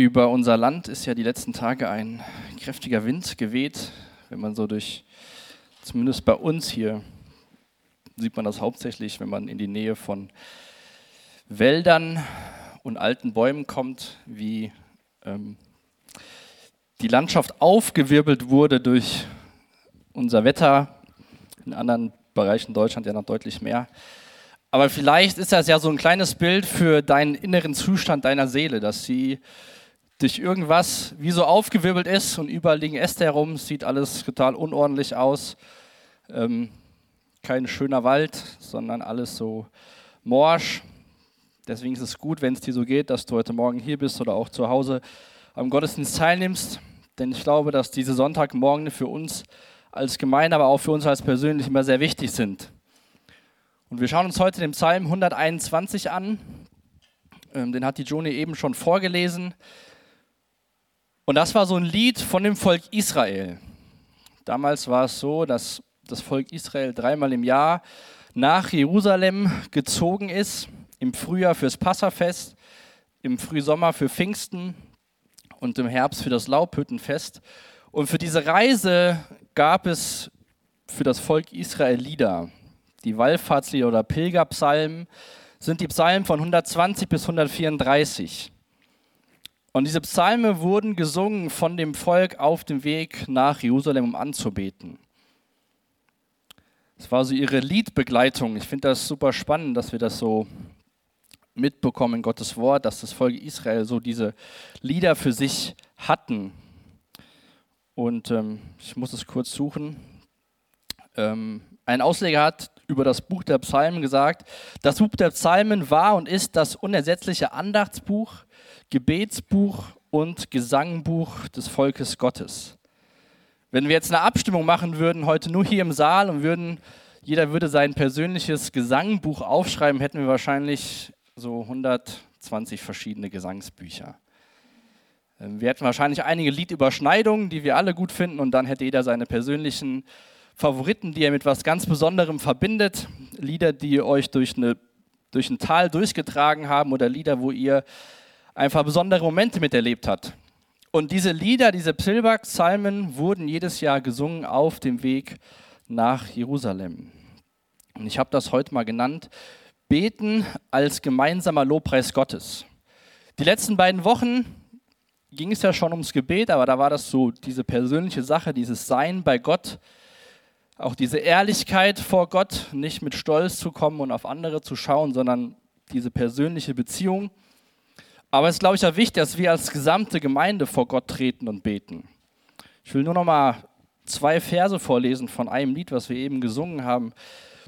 Über unser Land ist ja die letzten Tage ein kräftiger Wind geweht. Wenn man so durch, zumindest bei uns hier, sieht man das hauptsächlich, wenn man in die Nähe von Wäldern und alten Bäumen kommt, wie ähm, die Landschaft aufgewirbelt wurde durch unser Wetter. In anderen Bereichen Deutschland ja noch deutlich mehr. Aber vielleicht ist das ja so ein kleines Bild für deinen inneren Zustand deiner Seele, dass sie durch irgendwas wie so aufgewirbelt ist und überall liegen Äste herum, sieht alles total unordentlich aus. Ähm, kein schöner Wald, sondern alles so morsch. Deswegen ist es gut, wenn es dir so geht, dass du heute Morgen hier bist oder auch zu Hause am Gottesdienst teilnimmst. Denn ich glaube, dass diese Sonntagmorgen für uns als Gemeinde, aber auch für uns als persönlich immer sehr wichtig sind. Und wir schauen uns heute den Psalm 121 an. Ähm, den hat die Joni eben schon vorgelesen. Und das war so ein Lied von dem Volk Israel. Damals war es so, dass das Volk Israel dreimal im Jahr nach Jerusalem gezogen ist. Im Frühjahr fürs Passafest, im Frühsommer für Pfingsten und im Herbst für das Laubhüttenfest. Und für diese Reise gab es für das Volk Israel Lieder. Die Wallfahrtslieder oder Pilgerpsalmen sind die Psalmen von 120 bis 134. Und diese Psalme wurden gesungen von dem Volk auf dem Weg nach Jerusalem, um anzubeten. Es war so ihre Liedbegleitung. Ich finde das super spannend, dass wir das so mitbekommen in Gottes Wort, dass das Volk Israel so diese Lieder für sich hatten. Und ähm, ich muss es kurz suchen. Ähm, ein Ausleger hat über das Buch der Psalmen gesagt, das Buch der Psalmen war und ist das unersetzliche Andachtsbuch, Gebetsbuch und Gesangbuch des Volkes Gottes. Wenn wir jetzt eine Abstimmung machen würden, heute nur hier im Saal und würden, jeder würde sein persönliches Gesangbuch aufschreiben, hätten wir wahrscheinlich so 120 verschiedene Gesangsbücher. Ähm, wir hätten wahrscheinlich einige Liedüberschneidungen, die wir alle gut finden, und dann hätte jeder seine persönlichen Favoriten, die er mit was ganz Besonderem verbindet, Lieder, die euch durch, eine, durch ein Tal durchgetragen haben oder Lieder, wo ihr einfach besondere Momente miterlebt habt. Und diese Lieder, diese Psalmen wurden jedes Jahr gesungen auf dem Weg nach Jerusalem. Und ich habe das heute mal genannt, Beten als gemeinsamer Lobpreis Gottes. Die letzten beiden Wochen ging es ja schon ums Gebet, aber da war das so diese persönliche Sache, dieses Sein bei Gott, auch diese Ehrlichkeit vor Gott, nicht mit Stolz zu kommen und auf andere zu schauen, sondern diese persönliche Beziehung. Aber es ist, glaube ich, auch wichtig, dass wir als gesamte Gemeinde vor Gott treten und beten. Ich will nur noch mal zwei Verse vorlesen von einem Lied, was wir eben gesungen haben.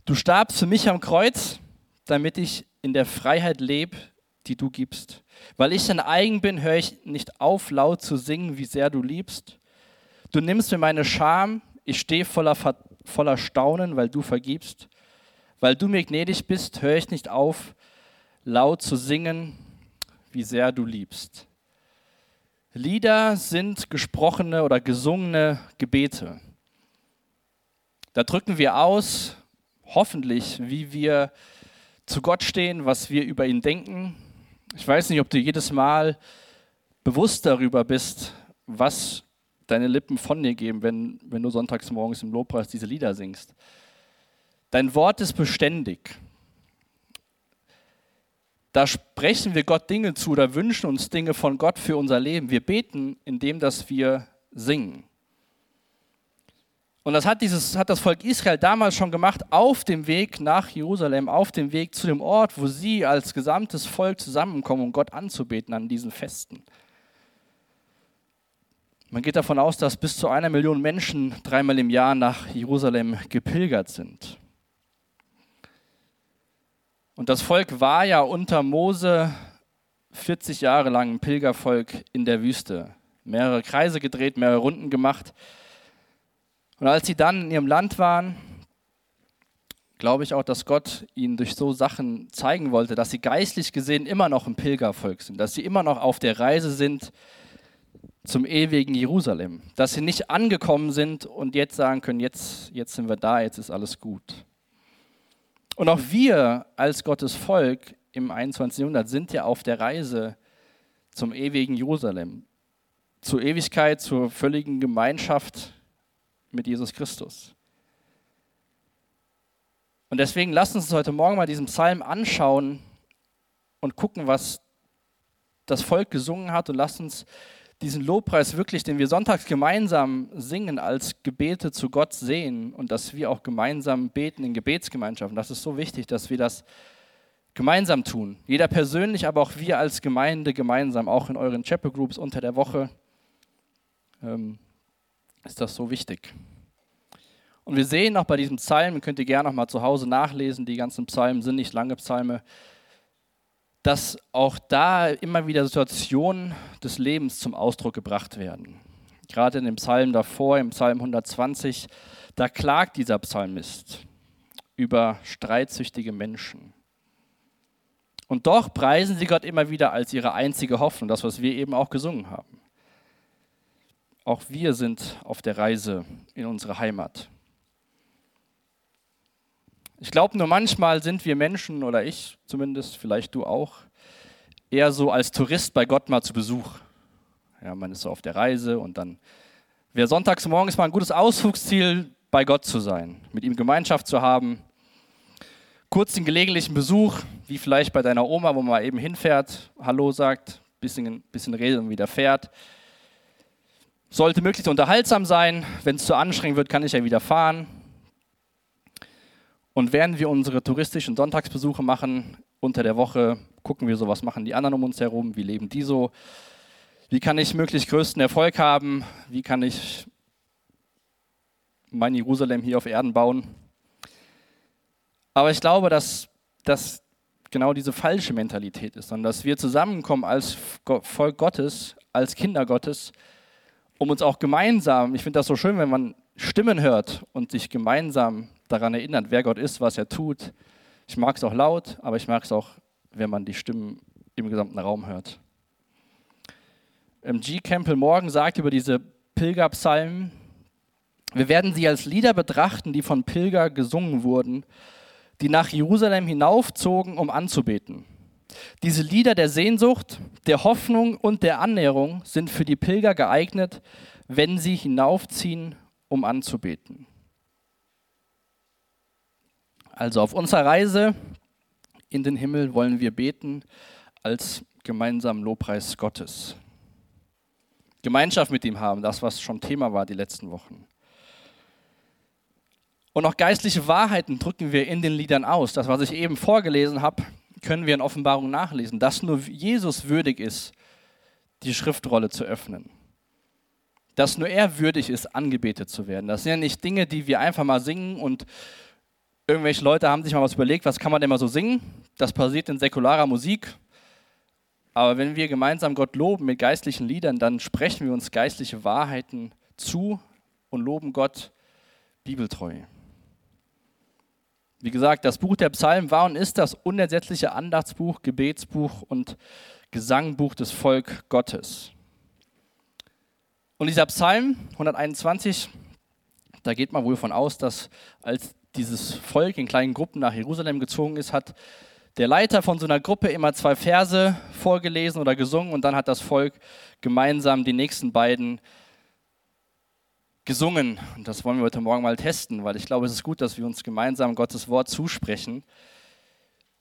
Du starbst für mich am Kreuz, damit ich in der Freiheit lebe, die du gibst. Weil ich dein eigen bin, höre ich nicht auf, laut zu singen, wie sehr du liebst. Du nimmst mir meine Scham, ich stehe voller voller Staunen, weil du vergibst. Weil du mir gnädig bist, höre ich nicht auf, laut zu singen, wie sehr du liebst. Lieder sind gesprochene oder gesungene Gebete. Da drücken wir aus, hoffentlich, wie wir zu Gott stehen, was wir über ihn denken. Ich weiß nicht, ob du jedes Mal bewusst darüber bist, was deine Lippen von dir geben, wenn, wenn du sonntags morgens im Lobpreis diese Lieder singst. Dein Wort ist beständig. Da sprechen wir Gott Dinge zu oder wünschen uns Dinge von Gott für unser Leben. Wir beten, indem dass wir singen. Und das hat, dieses, hat das Volk Israel damals schon gemacht, auf dem Weg nach Jerusalem, auf dem Weg zu dem Ort, wo sie als gesamtes Volk zusammenkommen, um Gott anzubeten an diesen Festen. Man geht davon aus, dass bis zu einer Million Menschen dreimal im Jahr nach Jerusalem gepilgert sind. Und das Volk war ja unter Mose 40 Jahre lang ein Pilgervolk in der Wüste. Mehrere Kreise gedreht, mehrere Runden gemacht. Und als sie dann in ihrem Land waren, glaube ich auch, dass Gott ihnen durch so Sachen zeigen wollte, dass sie geistlich gesehen immer noch ein Pilgervolk sind, dass sie immer noch auf der Reise sind zum ewigen Jerusalem, dass sie nicht angekommen sind und jetzt sagen können, jetzt, jetzt sind wir da, jetzt ist alles gut. Und auch wir als Gottes Volk im 21. Jahrhundert sind ja auf der Reise zum ewigen Jerusalem, zur Ewigkeit, zur völligen Gemeinschaft mit Jesus Christus. Und deswegen lasst uns heute Morgen mal diesen Psalm anschauen und gucken, was das Volk gesungen hat und lasst uns diesen Lobpreis wirklich, den wir sonntags gemeinsam singen, als Gebete zu Gott sehen und dass wir auch gemeinsam beten in Gebetsgemeinschaften. Das ist so wichtig, dass wir das gemeinsam tun. Jeder persönlich, aber auch wir als Gemeinde gemeinsam, auch in euren Chapel Groups unter der Woche, ähm, ist das so wichtig. Und wir sehen auch bei diesem Psalm, könnt ihr gerne noch mal zu Hause nachlesen, die ganzen Psalmen sind nicht lange Psalme, dass auch da immer wieder Situationen des Lebens zum Ausdruck gebracht werden. Gerade in dem Psalm davor, im Psalm 120, da klagt dieser Psalmist über streitsüchtige Menschen. Und doch preisen sie Gott immer wieder als ihre einzige Hoffnung, das, was wir eben auch gesungen haben. Auch wir sind auf der Reise in unsere Heimat. Ich glaube nur manchmal sind wir Menschen, oder ich zumindest, vielleicht du auch, eher so als Tourist bei Gott mal zu Besuch. Ja, man ist so auf der Reise und dann wäre sonntags morgens mal ein gutes Ausflugsziel, bei Gott zu sein, mit ihm Gemeinschaft zu haben. Kurz den gelegentlichen Besuch, wie vielleicht bei deiner Oma, wo man eben hinfährt, Hallo sagt, bisschen, bisschen redet und wieder fährt. Sollte möglichst unterhaltsam sein. Wenn es zu anstrengend wird, kann ich ja wieder fahren. Und während wir unsere touristischen Sonntagsbesuche machen, unter der Woche gucken wir so, was machen die anderen um uns herum, wie leben die so, wie kann ich möglichst größten Erfolg haben, wie kann ich mein Jerusalem hier auf Erden bauen. Aber ich glaube, dass das genau diese falsche Mentalität ist, sondern dass wir zusammenkommen als Volk Gottes, als Kinder Gottes, um uns auch gemeinsam, ich finde das so schön, wenn man Stimmen hört und sich gemeinsam daran erinnert, wer Gott ist, was er tut. Ich mag es auch laut, aber ich mag es auch, wenn man die Stimmen im gesamten Raum hört. G. Campbell Morgan sagt über diese Pilgerpsalmen, wir werden sie als Lieder betrachten, die von Pilger gesungen wurden, die nach Jerusalem hinaufzogen, um anzubeten. Diese Lieder der Sehnsucht, der Hoffnung und der Annäherung sind für die Pilger geeignet, wenn sie hinaufziehen, um anzubeten. Also auf unserer Reise in den Himmel wollen wir beten als gemeinsamen Lobpreis Gottes. Gemeinschaft mit ihm haben, das, was schon Thema war die letzten Wochen. Und auch geistliche Wahrheiten drücken wir in den Liedern aus. Das, was ich eben vorgelesen habe, können wir in Offenbarung nachlesen, dass nur Jesus würdig ist, die Schriftrolle zu öffnen. Dass nur er würdig ist, angebetet zu werden. Das sind ja nicht Dinge, die wir einfach mal singen und irgendwelche Leute haben sich mal was überlegt, was kann man denn mal so singen? Das passiert in säkularer Musik. Aber wenn wir gemeinsam Gott loben mit geistlichen Liedern, dann sprechen wir uns geistliche Wahrheiten zu und loben Gott bibeltreu. Wie gesagt, das Buch der Psalmen war und ist das unersetzliche Andachtsbuch, Gebetsbuch und Gesangbuch des Volk Gottes. Und dieser Psalm 121, da geht man wohl von aus, dass als dieses Volk in kleinen Gruppen nach Jerusalem gezogen ist, hat der Leiter von so einer Gruppe immer zwei Verse vorgelesen oder gesungen und dann hat das Volk gemeinsam die nächsten beiden gesungen. Und das wollen wir heute Morgen mal testen, weil ich glaube, es ist gut, dass wir uns gemeinsam Gottes Wort zusprechen.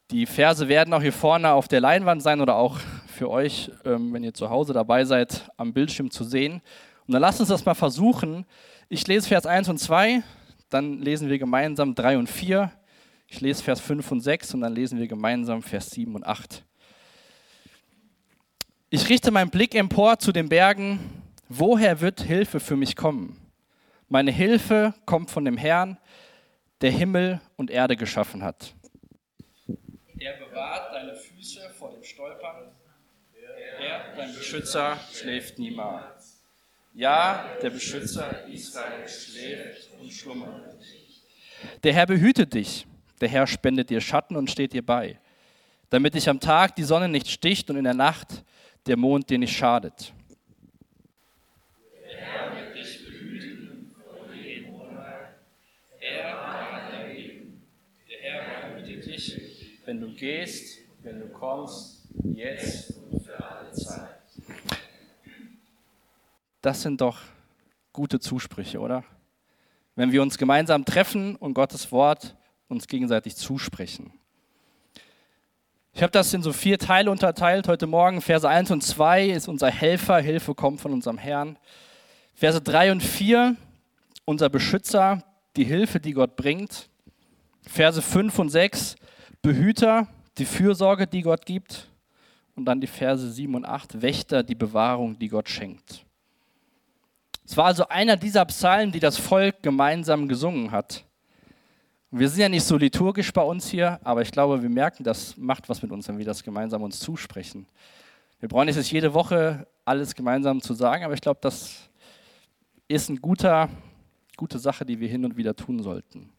Die Verse werden auch hier vorne auf der Leinwand sein oder auch für euch, ähm, wenn ihr zu Hause dabei seid, am Bildschirm zu sehen. Und dann lasst uns das mal versuchen. Ich lese Vers 1 und 2, dann lesen wir gemeinsam 3 und 4. Ich lese Vers 5 und 6 und dann lesen wir gemeinsam Vers 7 und 8. Ich richte meinen Blick empor zu den Bergen. Woher wird Hilfe für mich kommen? Meine Hilfe kommt von dem Herrn, der Himmel und Erde geschaffen hat. Er bewahrt deine Füße vor dem Stolpern. Er, dein Beschützer, schläft niemals. Ja, der Beschützer Israel schläft und schlummert. Der Herr behütet dich. Der Herr spendet dir Schatten und steht dir bei, damit dich am Tag die Sonne nicht sticht und in der Nacht der Mond dir nicht schadet. wenn du gehst, wenn du kommst, jetzt und für alle. Das sind doch gute Zusprüche, oder? Wenn wir uns gemeinsam treffen und Gottes Wort uns gegenseitig zusprechen. Ich habe das in so vier Teile unterteilt heute Morgen. Verse 1 und 2 ist unser Helfer, Hilfe kommt von unserem Herrn. Verse 3 und 4, unser Beschützer, die Hilfe, die Gott bringt. Verse 5 und 6, Behüter, die Fürsorge, die Gott gibt. Und dann die Verse 7 und 8, Wächter, die Bewahrung, die Gott schenkt. Es war also einer dieser Psalmen, die das Volk gemeinsam gesungen hat. Wir sind ja nicht so liturgisch bei uns hier, aber ich glaube, wir merken, das macht was mit uns, wenn wir das gemeinsam uns zusprechen. Wir brauchen nicht jede Woche alles gemeinsam zu sagen, aber ich glaube, das ist eine gute Sache, die wir hin und wieder tun sollten.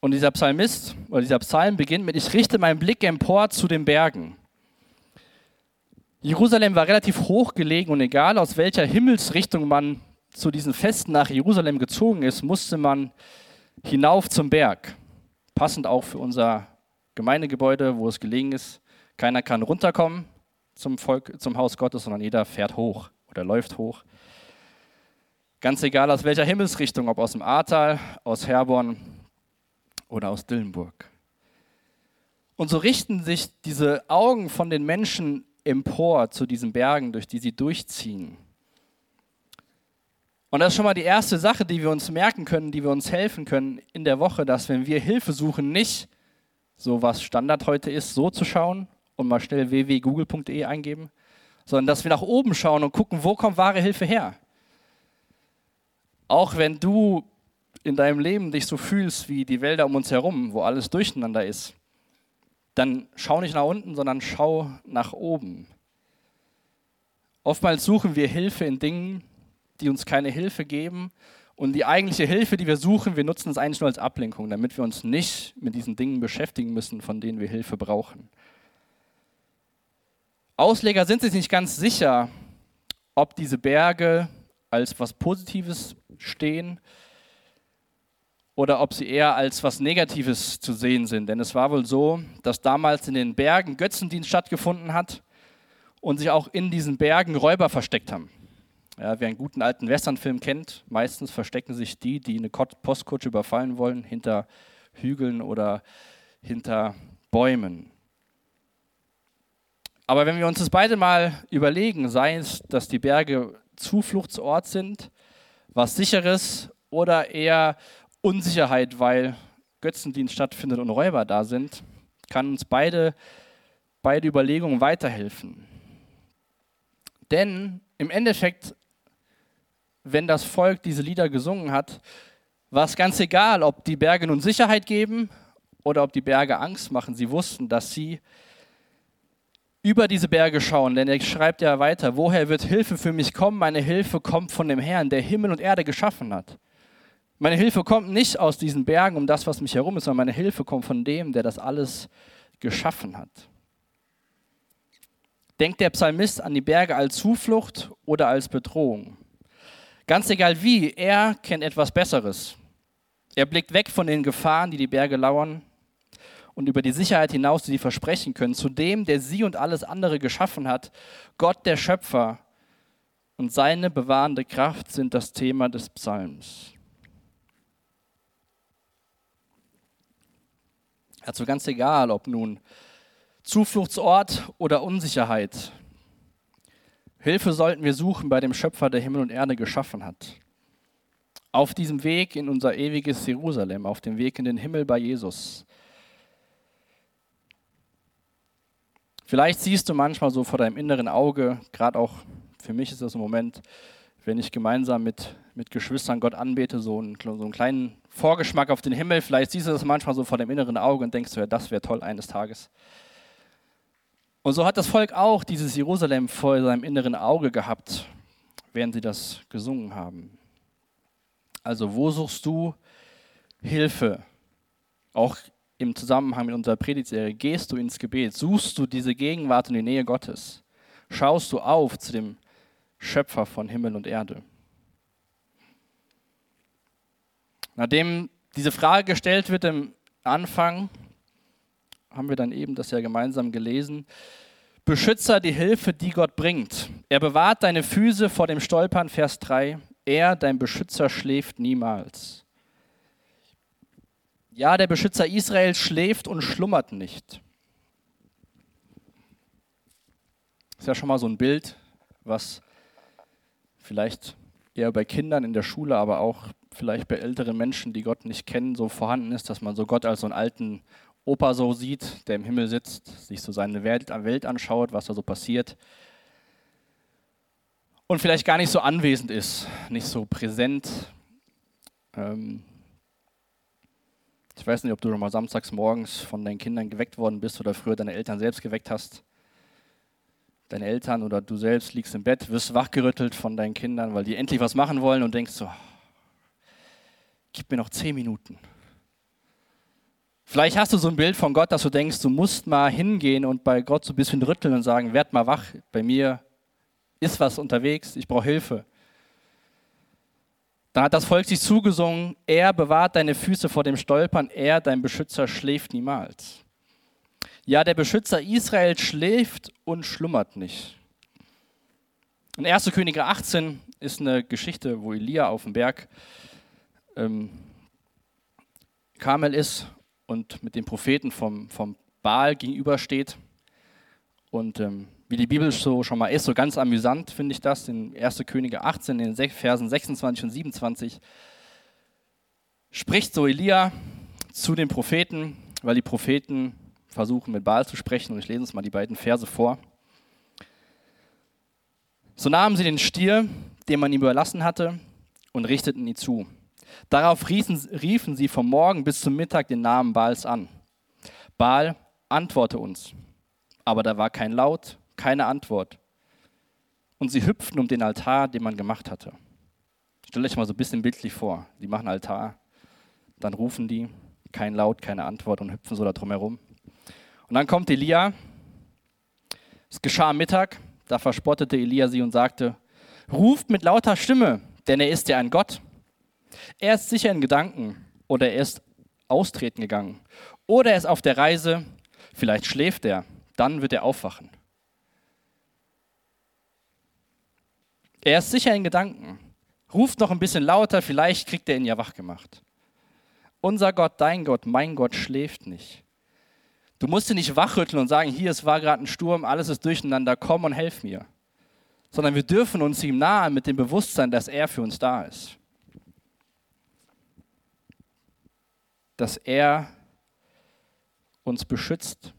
Und dieser Psalmist oder dieser Psalm beginnt mit: Ich richte meinen Blick empor zu den Bergen. Jerusalem war relativ hoch gelegen und egal aus welcher Himmelsrichtung man zu diesen Festen nach Jerusalem gezogen ist, musste man hinauf zum Berg. Passend auch für unser Gemeindegebäude, wo es gelegen ist. Keiner kann runterkommen zum, Volk, zum Haus Gottes, sondern jeder fährt hoch oder läuft hoch. Ganz egal aus welcher Himmelsrichtung, ob aus dem Ahrtal, aus Herborn oder aus Dillenburg. Und so richten sich diese Augen von den Menschen empor zu diesen Bergen, durch die sie durchziehen. Und das ist schon mal die erste Sache, die wir uns merken können, die wir uns helfen können in der Woche, dass wenn wir Hilfe suchen, nicht so was Standard heute ist, so zu schauen und mal schnell www.google.de eingeben, sondern dass wir nach oben schauen und gucken, wo kommt wahre Hilfe her. Auch wenn du in deinem Leben dich so fühlst wie die Wälder um uns herum, wo alles durcheinander ist, dann schau nicht nach unten, sondern schau nach oben. Oftmals suchen wir Hilfe in Dingen, die uns keine Hilfe geben. Und die eigentliche Hilfe, die wir suchen, wir nutzen es eigentlich nur als Ablenkung, damit wir uns nicht mit diesen Dingen beschäftigen müssen, von denen wir Hilfe brauchen. Ausleger sind sich nicht ganz sicher, ob diese Berge als was Positives stehen oder ob sie eher als was Negatives zu sehen sind. Denn es war wohl so, dass damals in den Bergen Götzendienst stattgefunden hat und sich auch in diesen Bergen Räuber versteckt haben. Ja, wer einen guten alten Westernfilm kennt, meistens verstecken sich die, die eine Postkutsche überfallen wollen, hinter Hügeln oder hinter Bäumen. Aber wenn wir uns das beide mal überlegen, sei es, dass die Berge Zufluchtsort sind, was sicheres oder eher Unsicherheit, weil Götzendienst stattfindet und Räuber da sind, kann uns beide, beide Überlegungen weiterhelfen. Denn im Endeffekt, wenn das Volk diese Lieder gesungen hat, war es ganz egal, ob die Berge nun Sicherheit geben oder ob die Berge Angst machen. Sie wussten, dass sie über diese Berge schauen, denn er schreibt ja weiter, woher wird Hilfe für mich kommen? Meine Hilfe kommt von dem Herrn, der Himmel und Erde geschaffen hat. Meine Hilfe kommt nicht aus diesen Bergen, um das, was mich herum ist, sondern meine Hilfe kommt von dem, der das alles geschaffen hat. Denkt der Psalmist an die Berge als Zuflucht oder als Bedrohung? Ganz egal wie, er kennt etwas Besseres. Er blickt weg von den Gefahren, die die Berge lauern, und über die Sicherheit hinaus, die sie versprechen können, zu dem, der sie und alles andere geschaffen hat, Gott der Schöpfer. Und seine bewahrende Kraft sind das Thema des Psalms. Also ganz egal, ob nun Zufluchtsort oder Unsicherheit. Hilfe sollten wir suchen bei dem Schöpfer, der Himmel und Erde geschaffen hat. Auf diesem Weg in unser ewiges Jerusalem, auf dem Weg in den Himmel bei Jesus. Vielleicht siehst du manchmal so vor deinem inneren Auge, gerade auch für mich ist das im Moment, wenn ich gemeinsam mit, mit Geschwistern Gott anbete, so einen, so einen kleinen Vorgeschmack auf den Himmel. Vielleicht siehst du das manchmal so vor dem inneren Auge und denkst du, ja, das wäre toll eines Tages. Und so hat das Volk auch dieses Jerusalem vor seinem inneren Auge gehabt, während sie das gesungen haben. Also wo suchst du Hilfe? Auch im Zusammenhang mit unserer Predigtserie, gehst du ins Gebet, suchst du diese Gegenwart und die Nähe Gottes, schaust du auf zu dem Schöpfer von Himmel und Erde. Nachdem diese Frage gestellt wird im Anfang, haben wir dann eben das ja gemeinsam gelesen, Beschützer die Hilfe, die Gott bringt. Er bewahrt deine Füße vor dem Stolpern, Vers 3. Er, dein Beschützer, schläft niemals. Ja, der Beschützer Israels schläft und schlummert nicht. Ist ja schon mal so ein Bild, was vielleicht eher bei Kindern in der Schule, aber auch vielleicht bei älteren Menschen, die Gott nicht kennen, so vorhanden ist, dass man so Gott als so einen alten Opa so sieht, der im Himmel sitzt, sich so seine Welt, anschaut, was da so passiert und vielleicht gar nicht so anwesend ist, nicht so präsent. Ähm ich weiß nicht, ob du schon mal samstags morgens von deinen Kindern geweckt worden bist oder früher deine Eltern selbst geweckt hast. Deine Eltern oder du selbst liegst im Bett, wirst wachgerüttelt von deinen Kindern, weil die endlich was machen wollen und denkst so, gib mir noch zehn Minuten. Vielleicht hast du so ein Bild von Gott, dass du denkst, du musst mal hingehen und bei Gott so ein bisschen rütteln und sagen, werd mal wach, bei mir ist was unterwegs, ich brauche Hilfe. Dann hat das Volk sich zugesungen, er bewahrt deine Füße vor dem Stolpern, er, dein Beschützer, schläft niemals. Ja, der Beschützer Israel schläft und schlummert nicht. In 1. Könige 18 ist eine Geschichte, wo Elia auf dem Berg ähm, Karmel ist und mit dem Propheten vom, vom Baal gegenübersteht. Und ähm, wie die Bibel so schon mal ist, so ganz amüsant finde ich das, in 1. Könige 18, in den Versen 26 und 27, spricht so Elia zu den Propheten, weil die Propheten versuchen mit Baal zu sprechen und ich lese uns mal die beiden Verse vor. So nahmen sie den Stier, den man ihm überlassen hatte, und richteten ihn zu. Darauf riefen, sie vom Morgen bis zum Mittag den Namen Baals an. Baal, antworte uns. Aber da war kein Laut, keine Antwort. Und sie hüpften um den Altar, den man gemacht hatte. Stellt euch mal so ein bisschen bildlich vor. Die machen Altar, dann rufen die, kein Laut, keine Antwort und hüpfen so da drum herum. Und dann kommt Elia. Es geschah am Mittag, da verspottete Elia sie und sagte: Ruft mit lauter Stimme, denn er ist ja ein Gott. Er ist sicher in Gedanken oder er ist austreten gegangen oder er ist auf der Reise, vielleicht schläft er, dann wird er aufwachen. Er ist sicher in Gedanken. Ruft noch ein bisschen lauter, vielleicht kriegt er ihn ja wach gemacht. Unser Gott, dein Gott, mein Gott schläft nicht. Du musst ihn nicht wachrütteln und sagen, hier, es war gerade ein Sturm, alles ist durcheinander, komm und helf mir. Sondern wir dürfen uns ihm nahen mit dem Bewusstsein, dass er für uns da ist. Dass er uns beschützt,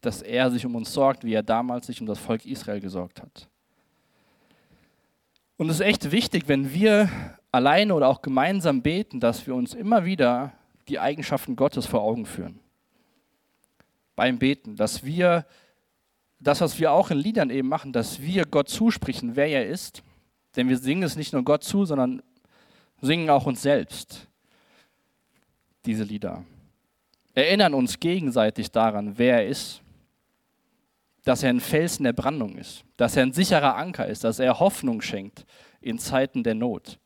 dass er sich um uns sorgt, wie er damals sich um das Volk Israel gesorgt hat. Und es ist echt wichtig, wenn wir alleine oder auch gemeinsam beten, dass wir uns immer wieder die Eigenschaften Gottes vor Augen führen. Beim Beten, dass wir das, was wir auch in Liedern eben machen, dass wir Gott zusprechen, wer er ist. Denn wir singen es nicht nur Gott zu, sondern singen auch uns selbst diese Lieder. Erinnern uns gegenseitig daran, wer er ist. Dass er ein Felsen der Brandung ist. Dass er ein sicherer Anker ist. Dass er Hoffnung schenkt in Zeiten der Not.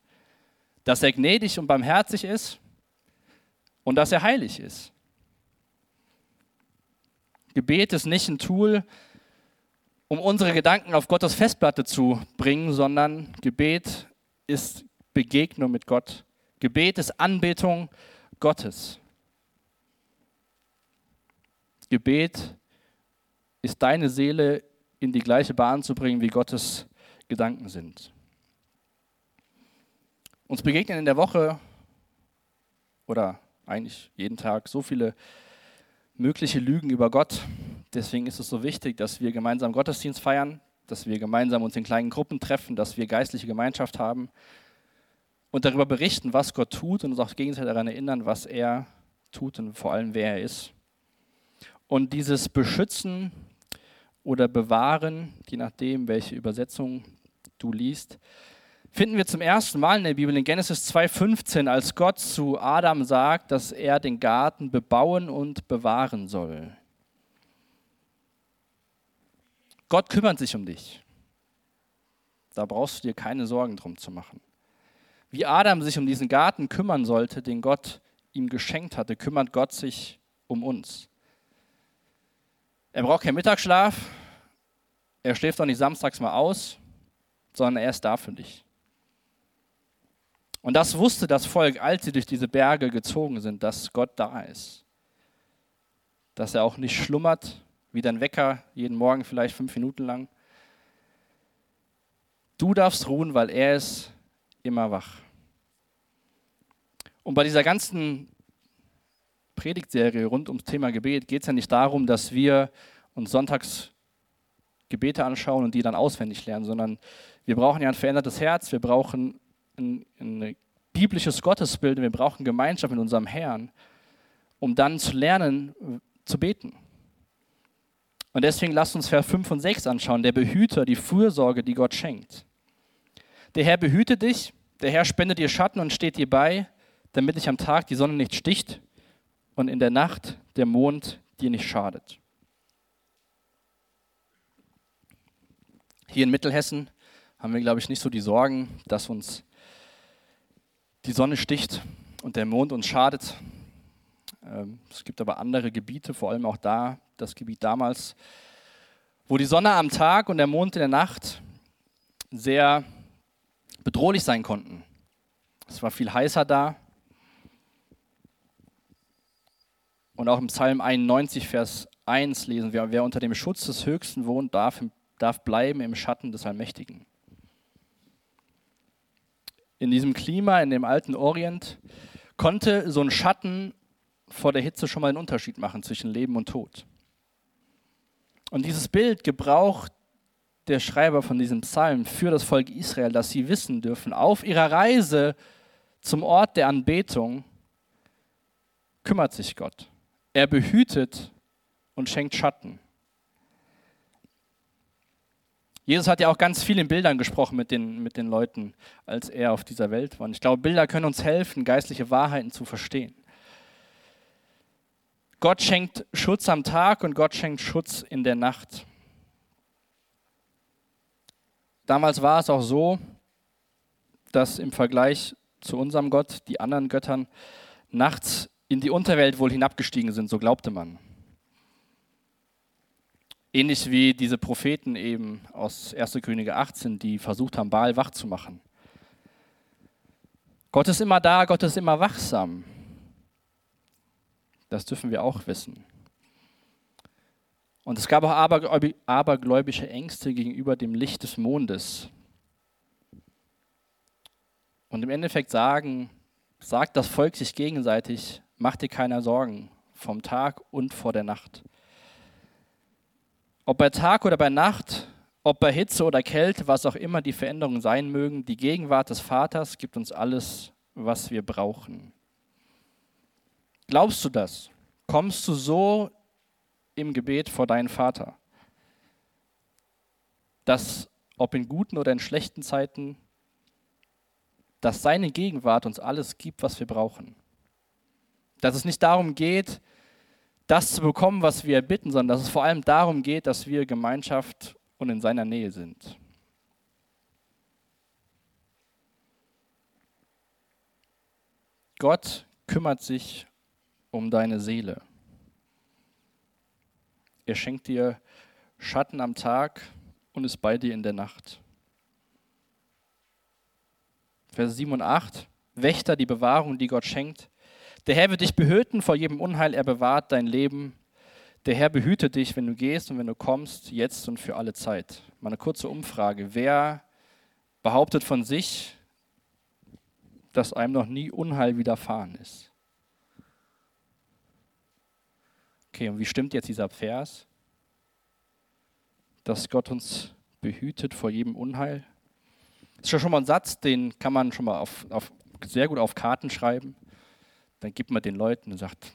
Dass er gnädig und barmherzig ist und dass er heilig ist. Gebet ist nicht ein Tool, um unsere Gedanken auf Gottes Festplatte zu bringen, sondern Gebet ist Begegnung mit Gott. Gebet ist Anbetung Gottes. Gebet ist deine Seele in die gleiche Bahn zu bringen, wie Gottes Gedanken sind. Uns begegnen in der Woche oder eigentlich jeden Tag so viele mögliche Lügen über Gott. Deswegen ist es so wichtig, dass wir gemeinsam Gottesdienst feiern, dass wir gemeinsam uns in kleinen Gruppen treffen, dass wir geistliche Gemeinschaft haben, und darüber berichten, was Gott tut und uns auch gegenseitig daran erinnern, was er tut und vor allem, wer er ist. Und dieses Beschützen oder Bewahren, je nachdem, welche Übersetzung du liest, finden wir zum ersten Mal in der Bibel in Genesis 2.15, als Gott zu Adam sagt, dass er den Garten bebauen und bewahren soll. Gott kümmert sich um dich. Da brauchst du dir keine Sorgen drum zu machen. Wie Adam sich um diesen Garten kümmern sollte, den Gott ihm geschenkt hatte, kümmert Gott sich um uns. Er braucht keinen Mittagsschlaf, Er schläft auch nicht samstags mal aus, sondern er ist da für dich. Und das wusste das Volk, als sie durch diese Berge gezogen sind, dass Gott da ist. Dass er auch nicht schlummert, wie dein Wecker, jeden Morgen vielleicht fünf Minuten lang. Du darfst ruhen, weil er ist immer wach. Und bei dieser ganzen Predigtserie rund ums Thema Gebet geht es ja nicht darum, dass wir uns sonntags Gebete anschauen und die dann auswendig lernen, sondern wir brauchen ja ein verändertes Herz, wir brauchen ein, ein biblisches Gottesbild, wir brauchen Gemeinschaft mit unserem Herrn, um dann zu lernen, zu beten. Und deswegen lasst uns Vers 5 und 6 anschauen, der Behüter, die Fürsorge, die Gott schenkt. Der Herr behütet dich, der Herr spendet dir Schatten und steht dir bei, damit dich am Tag die Sonne nicht sticht und in der Nacht der Mond dir nicht schadet. Hier in Mittelhessen haben wir, glaube ich, nicht so die Sorgen, dass uns die Sonne sticht und der Mond uns schadet. Ähm, es gibt aber andere Gebiete, vor allem auch da, das Gebiet damals, wo die Sonne am Tag und der Mond in der Nacht sehr bedrohlich sein konnten. Es war viel heißer da. Und auch im Psalm 91, Vers 1 lesen wir, wer unter dem Schutz des Höchsten wohnt, darf, darf bleiben im Schatten des Allmächtigen in diesem Klima, in dem alten Orient, konnte so ein Schatten vor der Hitze schon mal einen Unterschied machen zwischen Leben und Tod. Und dieses Bild gebraucht der Schreiber von diesem Psalm für das Volk Israel, dass sie wissen dürfen, auf ihrer Reise zum Ort der Anbetung kümmert sich Gott. Er behütet und schenkt Schatten. Jesus hat ja auch ganz viel in Bildern gesprochen mit den, mit den Leuten, als er auf dieser Welt war. Und ich glaube, Bilder können uns helfen, geistliche Wahrheiten zu verstehen. Gott schenkt Schutz am Tag und Gott schenkt Schutz in der Nacht. Damals war es auch so, dass im Vergleich zu unserem Gott die anderen Göttern nachts in die Unterwelt wohl hinabgestiegen sind, so glaubte man. Ähnlich wie diese Propheten eben aus 1. Könige 18, die versucht haben, Baal wach zu machen. Gott ist immer da, Gott ist immer wachsam. Das dürfen wir auch wissen. Und es gab auch abergläubische Ängste gegenüber dem Licht des Mondes. Und im Endeffekt sagen, sagt das Volk sich gegenseitig, mach dir keine Sorgen vom Tag und vor der Nacht. Ob bei Tag oder bei Nacht, ob bei Hitze oder Kälte, was auch immer die Veränderungen sein mögen, die Gegenwart des Vaters gibt uns alles, was wir brauchen. Glaubst du das? Kommst du so im Gebet vor deinen Vater, dass ob in guten oder in schlechten Zeiten, dass seine Gegenwart uns alles gibt, was wir brauchen. Dass es nicht darum geht, das zu bekommen, was wir bitten, sondern dass es vor allem darum geht, dass wir Gemeinschaft und in seiner Nähe sind. Gott kümmert sich um deine Seele. Er schenkt dir Schatten am Tag und ist bei dir in der Nacht. Vers 7 und 8. Wächter die Bewahrung, die Gott schenkt, der Herr wird dich behüten vor jedem Unheil, er bewahrt dein Leben. Der Herr behütet dich, wenn du gehst und wenn du kommst, jetzt und für alle Zeit. Mal eine kurze Umfrage. Wer behauptet von sich, dass einem noch nie Unheil widerfahren ist? Okay, und wie stimmt jetzt dieser Vers? Dass Gott uns behütet vor jedem Unheil? Das ist schon mal ein Satz, den kann man schon mal auf, auf, sehr gut auf Karten schreiben dann gibt man den Leuten und sagt,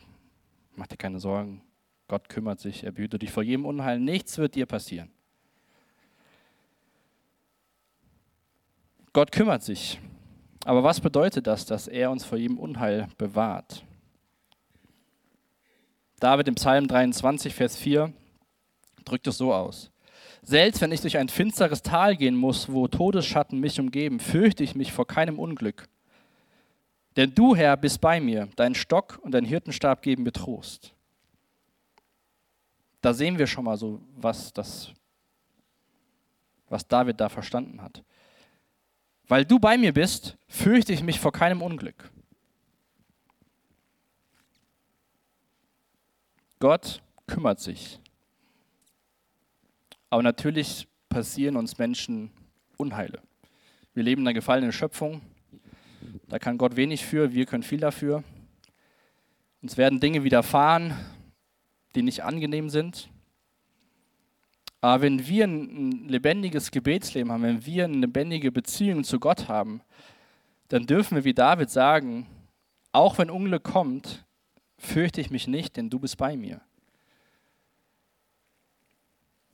mach dir keine Sorgen, Gott kümmert sich, er behütet dich vor jedem Unheil, nichts wird dir passieren. Gott kümmert sich. Aber was bedeutet das, dass er uns vor jedem Unheil bewahrt? David im Psalm 23, Vers 4 drückt es so aus. Selbst wenn ich durch ein finsteres Tal gehen muss, wo Todesschatten mich umgeben, fürchte ich mich vor keinem Unglück. Denn du, Herr, bist bei mir, dein Stock und dein Hirtenstab geben mir Trost. Da sehen wir schon mal so, was das was David da verstanden hat. Weil du bei mir bist, fürchte ich mich vor keinem Unglück. Gott kümmert sich. Aber natürlich passieren uns Menschen Unheile. Wir leben in einer gefallenen Schöpfung. Da kann Gott wenig für, wir können viel dafür. Uns werden Dinge widerfahren, die nicht angenehm sind. Aber wenn wir ein lebendiges Gebetsleben haben, wenn wir eine lebendige Beziehung zu Gott haben, dann dürfen wir wie David sagen, auch wenn Unglück kommt, fürchte ich mich nicht, denn du bist bei mir.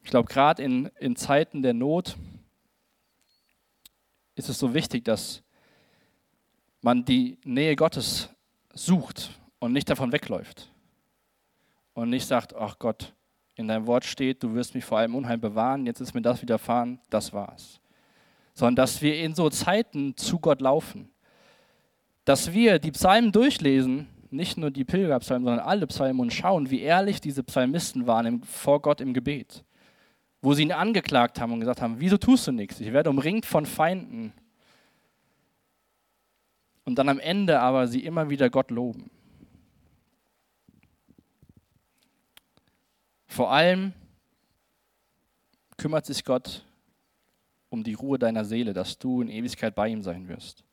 Ich glaube, gerade in, in Zeiten der Not ist es so wichtig, dass man die Nähe Gottes sucht und nicht davon wegläuft. Und nicht sagt, ach Gott, in deinem Wort steht, du wirst mich vor allem Unheil bewahren, jetzt ist mir das widerfahren, das war's. Sondern dass wir in so Zeiten zu Gott laufen. Dass wir die Psalmen durchlesen, nicht nur die Pilgerpsalmen, sondern alle Psalmen und schauen, wie ehrlich diese Psalmisten waren im, vor Gott im Gebet. Wo sie ihn angeklagt haben und gesagt haben, wieso tust du nichts? Ich werde umringt von Feinden. Und dann am Ende aber sie immer wieder Gott loben. Vor allem kümmert sich Gott um die Ruhe deiner Seele, dass du in Ewigkeit bei ihm sein wirst.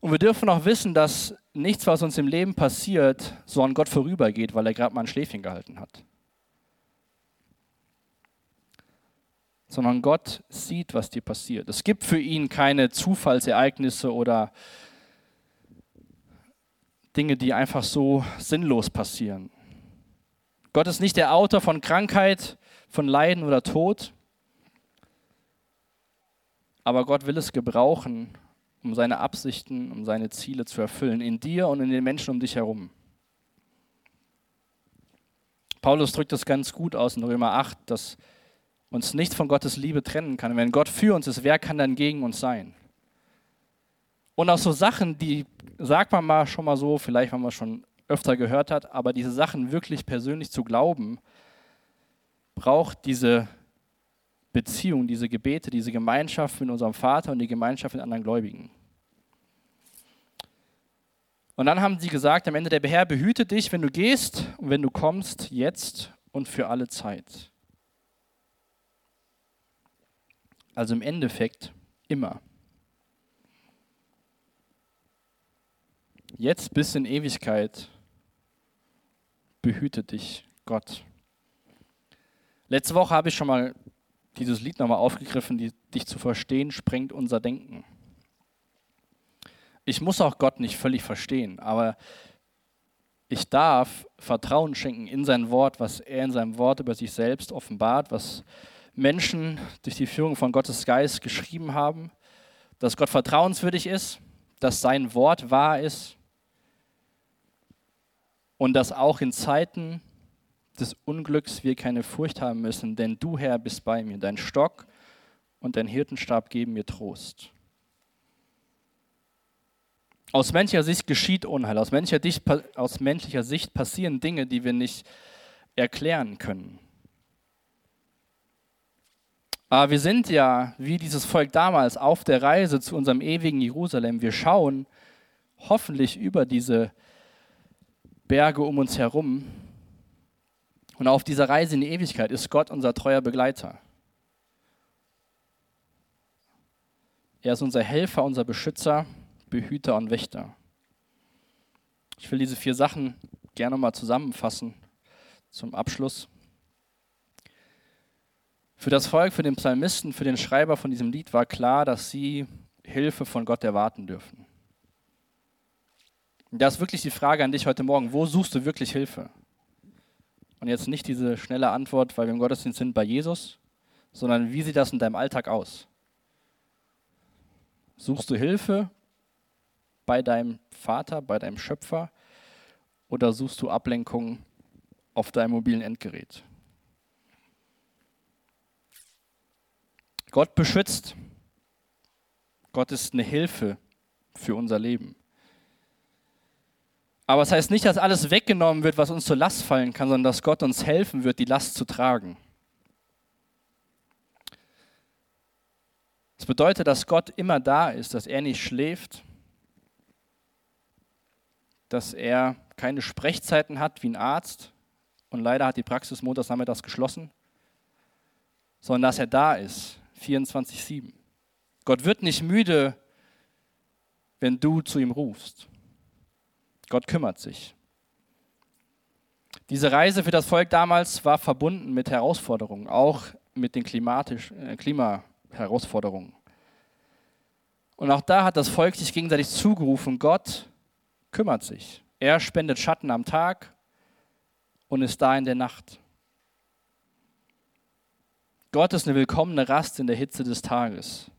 Und wir dürfen auch wissen, dass nichts, was uns im Leben passiert, so an Gott vorübergeht, weil er gerade mal ein Schläfchen gehalten hat. Sondern Gott sieht, was dir passiert. Es gibt für ihn keine Zufallsereignisse oder Dinge, die einfach so sinnlos passieren. Gott ist nicht der Autor von Krankheit, von Leiden oder Tod, aber Gott will es gebrauchen, um seine Absichten, um seine Ziele zu erfüllen, in dir und in den Menschen um dich herum. Paulus drückt das ganz gut aus in Römer 8, dass uns nichts von Gottes Liebe trennen kann. Wenn Gott für uns ist, wer kann dann gegen uns sein? Und auch so Sachen, die sagt man mal schon mal so, vielleicht haben wir schon öfter gehört hat, aber diese Sachen wirklich persönlich zu glauben, braucht diese Beziehung, diese Gebete, diese Gemeinschaft mit unserem Vater und die Gemeinschaft mit anderen Gläubigen. Und dann haben sie gesagt, am Ende der Herr behüte dich, wenn du gehst und wenn du kommst, jetzt und für alle Zeit. Also im Endeffekt immer. Jetzt bis in Ewigkeit behüte dich Gott. Letzte Woche habe ich schon mal dieses Lied nochmal aufgegriffen, die, dich zu verstehen, sprengt unser Denken. Ich muss auch Gott nicht völlig verstehen, aber ich darf Vertrauen schenken in sein Wort, was er in seinem Wort über sich selbst offenbart, was Menschen durch die Führung von Gottes Geist geschrieben haben, dass Gott vertrauenswürdig ist, dass sein Wort wahr ist und dass auch in Zeiten des Unglücks wir keine Furcht haben müssen, denn du, Herr, bist bei mir. Dein Stock und dein Hirtenstab geben mir Trost. Aus menschlicher Sicht geschieht Unheil, aus menschlicher, Sicht, aus menschlicher Sicht passieren Dinge, die wir nicht erklären können. Aber wir sind ja, wie dieses Volk damals, auf der Reise zu unserem ewigen Jerusalem. Wir schauen hoffentlich über diese Berge um uns herum. Und auf dieser Reise in die Ewigkeit ist Gott unser treuer Begleiter. Er ist unser Helfer, unser Beschützer, Behüter und Wächter. Ich will diese vier Sachen gerne mal zusammenfassen zum Abschluss. Für das Volk, für den Psalmisten, für den Schreiber von diesem Lied war klar, dass sie Hilfe von Gott erwarten dürfen. Und da ist wirklich die Frage an dich heute Morgen, wo suchst du wirklich Hilfe? Und jetzt nicht diese schnelle Antwort, weil wir im Gottesdienst sind bei Jesus, sondern wie sieht das in deinem Alltag aus? Suchst du Hilfe bei deinem Vater, bei deinem Schöpfer oder suchst du Ablenkung auf deinem mobilen Endgerät? Gott beschützt. Gott ist eine Hilfe für unser Leben. Aber es das heißt nicht, dass alles weggenommen wird, was uns zur Last fallen kann, sondern dass Gott uns helfen wird, die Last zu tragen. bedeutet, dass Gott immer da ist, dass er nicht schläft, dass er keine Sprechzeiten hat wie ein Arzt und leider hat die Praxis montags nachmittags geschlossen, sondern dass er da ist, 24-7. Gott wird nicht müde, wenn du zu ihm rufst. Gott kümmert sich. Diese Reise für das Volk damals war verbunden mit Herausforderungen, auch mit den äh, Klimaherausforderungen. Und auch da hat das Volk sich gegenseitig zugerufen, Gott kümmert sich. Er spendet Schatten am Tag und ist da in der Nacht. Gott ist eine willkommene Rast in der Hitze des Tages.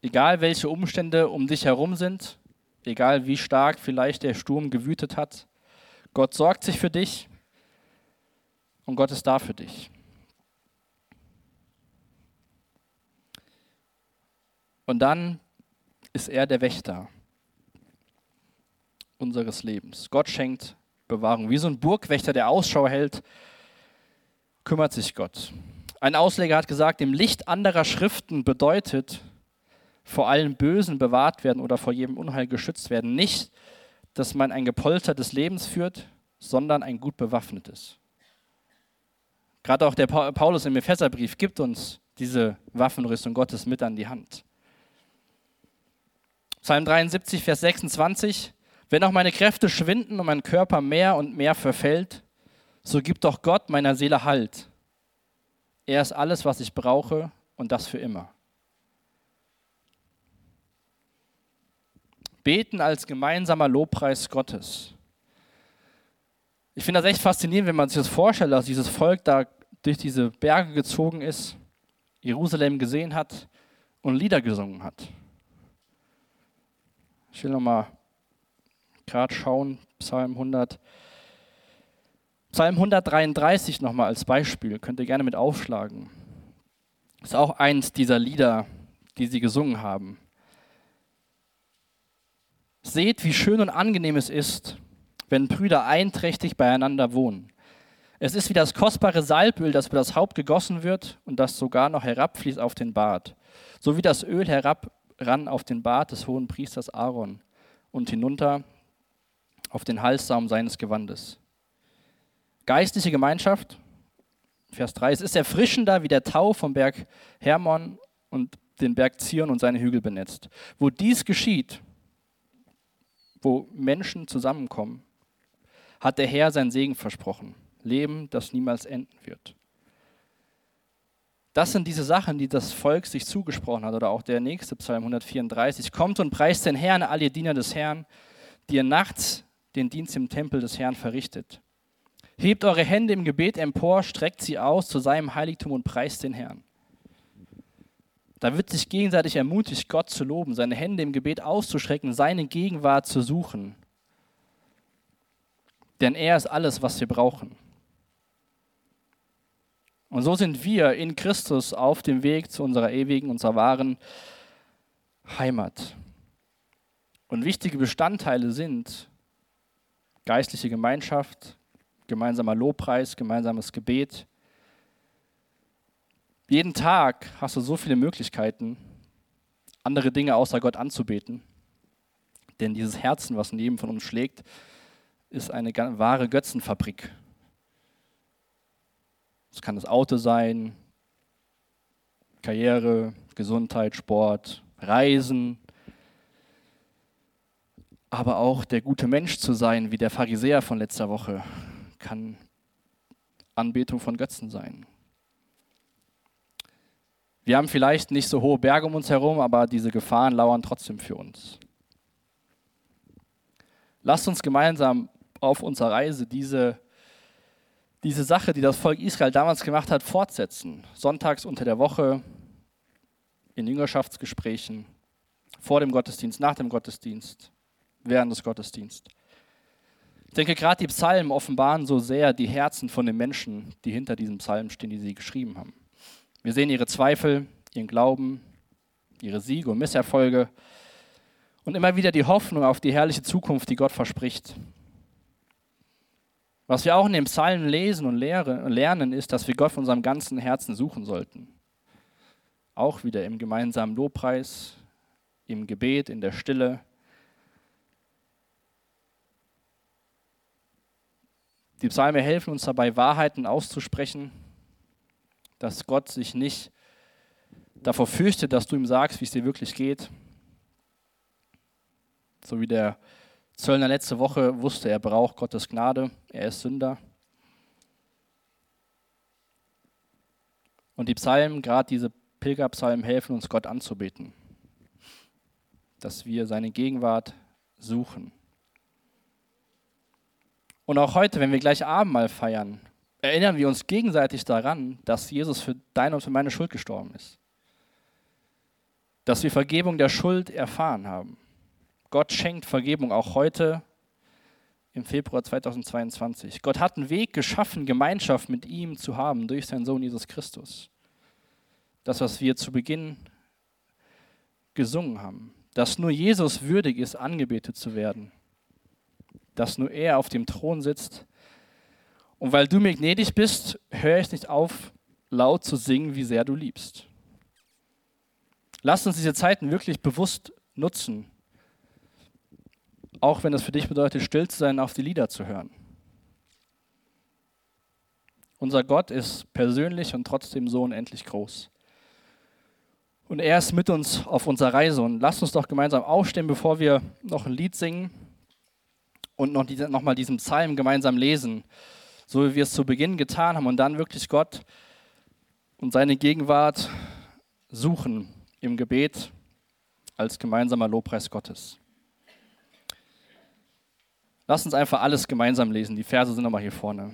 Egal welche Umstände um dich herum sind, egal wie stark vielleicht der Sturm gewütet hat, Gott sorgt sich für dich und Gott ist da für dich. Und dann ist er der Wächter unseres Lebens. Gott schenkt Bewahrung. Wie so ein Burgwächter, der Ausschau hält, kümmert sich Gott. Ein Ausleger hat gesagt, im Licht anderer Schriften bedeutet vor allem Bösen bewahrt werden oder vor jedem Unheil geschützt werden. Nicht, dass man ein gepolstertes Lebens führt, sondern ein gut bewaffnetes. Gerade auch der Paulus im Epheserbrief gibt uns diese Waffenrüstung Gottes mit an die Hand. Psalm 73, Vers 26. Wenn auch meine Kräfte schwinden und mein Körper mehr und mehr verfällt, so gibt doch Gott meiner Seele Halt. Er ist alles, was ich brauche und das für immer. Beten als gemeinsamer Lobpreis Gottes. Ich finde das echt faszinierend, wenn man sich das vorstellt, dass dieses Volk da durch diese Berge gezogen ist, Jerusalem gesehen hat und Lieder gesungen hat. Ich will nochmal gerade schauen, Psalm 100. Psalm 133 nochmal als Beispiel, könnt ihr gerne mit aufschlagen. Ist auch eins dieser Lieder, die sie gesungen haben. Seht, wie schön und angenehm es ist, wenn Brüder einträchtig beieinander wohnen. Es ist wie das kostbare Salböl, das über das Haupt gegossen wird und das sogar noch herabfließt auf den Bart, so wie das Öl herabrann auf den Bart des hohen Priesters Aaron und hinunter auf den Halssaum seines Gewandes. Geistliche Gemeinschaft, Vers 3, es ist erfrischender wie der Tau vom Berg Hermon und den Berg Zion und seine Hügel benetzt. Wo dies geschieht, wo Menschen zusammenkommen, hat der Herr sein Segen versprochen. Leben, das niemals enden wird. Das sind diese Sachen, die das Volk sich zugesprochen hat. Oder auch der nächste Psalm 134. Kommt und preist den Herrn, all ihr Diener des Herrn, die ihr nachts den Dienst im Tempel des Herrn verrichtet. Hebt eure Hände im Gebet empor, streckt sie aus zu seinem Heiligtum und preist den Herrn. Da wird sich gegenseitig ermutigt, Gott zu loben, seine Hände im Gebet auszustrecken, seine Gegenwart zu suchen. Denn er ist alles, was wir brauchen. Und so sind wir in Christus auf dem Weg zu unserer ewigen, unserer wahren Heimat. Und wichtige Bestandteile sind geistliche Gemeinschaft, gemeinsamer Lobpreis, gemeinsames Gebet, jeden Tag hast du so viele Möglichkeiten, andere Dinge außer Gott anzubeten. Denn dieses Herzen, was in jedem von uns schlägt, ist eine wahre Götzenfabrik. Es kann das Auto sein, Karriere, Gesundheit, Sport, Reisen, aber auch der gute Mensch zu sein, wie der Pharisäer von letzter Woche, kann Anbetung von Götzen sein. Wir haben vielleicht nicht so hohe Berge um uns herum, aber diese Gefahren lauern trotzdem für uns. Lasst uns gemeinsam auf unserer Reise diese, diese Sache, die das Volk Israel damals gemacht hat, fortsetzen. Sonntags unter der Woche, in Jüngerschaftsgesprächen, vor dem Gottesdienst, nach dem Gottesdienst, während des Gottesdienstes. Ich denke, gerade die Psalmen offenbaren so sehr die Herzen von den Menschen, die hinter diesem Psalm stehen, die sie geschrieben haben. Wir sehen ihre Zweifel, ihren Glauben, ihre Siege und Misserfolge und immer wieder die Hoffnung auf die herrliche Zukunft, die Gott verspricht. Was wir auch in dem Psalm lesen und lernen, ist, dass wir Gott von unserem ganzen Herzen suchen sollten. Auch wieder im gemeinsamen Lobpreis, im Gebet, in der Stille. Die Psalme helfen uns dabei, Wahrheiten auszusprechen, dass Gott sich nicht davor fürchtet, dass du ihm sagst, wie es dir wirklich geht. So wie der Zöllner letzte Woche wusste, er braucht Gottes Gnade, er ist Sünder. Und die Psalmen, gerade diese Pilgerpsalmen, helfen uns, Gott anzubeten. Dass wir seine Gegenwart suchen. Und auch heute, wenn wir gleich Abendmahl feiern, erinnern wir uns gegenseitig daran, dass Jesus für deine und für meine Schuld gestorben ist. Dass wir Vergebung der Schuld erfahren haben. Gott schenkt Vergebung auch heute im Februar 2022. Gott hat einen Weg geschaffen, Gemeinschaft mit ihm zu haben durch seinen Sohn Jesus Christus. Das, was wir zu Beginn gesungen haben. Dass nur Jesus würdig ist, angebetet zu werden. Dass nur er auf dem Thron sitzt. Und weil du mir gnädig bist, höre ich nicht auf, laut zu singen, wie sehr du liebst. Lass uns diese Zeiten wirklich bewusst nutzen auch wenn das für dich bedeutet, still zu sein, auf die Lieder zu hören. Unser Gott ist persönlich und trotzdem so unendlich groß. Und er ist mit uns auf unserer Reise. Und lasst uns doch gemeinsam aufstehen, bevor wir noch ein Lied singen und noch, die, noch mal diesen Psalm gemeinsam lesen, so wie wir es zu Beginn getan haben und dann wirklich Gott und seine Gegenwart suchen im Gebet als gemeinsamer Lobpreis Gottes. Lass uns einfach alles gemeinsam lesen. Die Verse sind nochmal hier vorne.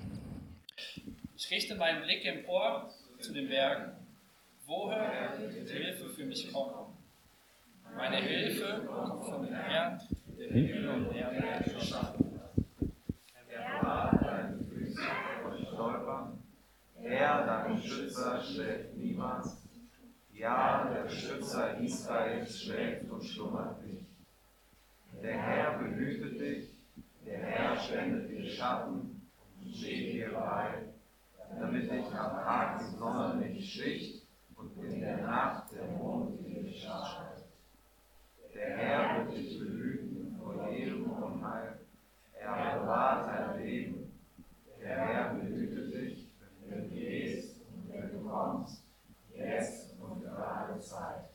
Ich richte meinen Blick empor zu den Bergen. Woher wird Hilfe für mich kommen? Meine Hilfe kommt von dem Herrn, hm? Er, dein Schützer, schläft niemals. Ja, der Schützer Israels schläft und schlummert nicht. Der Herr behütet dich, der Herr spendet dir Schatten und steht dir bei, damit dich am Tag die Sonne nicht sticht und in der Nacht der Mond dir nicht schadet. Der Herr wird dich behüten er bewahrt sein Leben. Der Herr behüte dich, wenn du gehst und wenn du kommst, jetzt und in Zeit.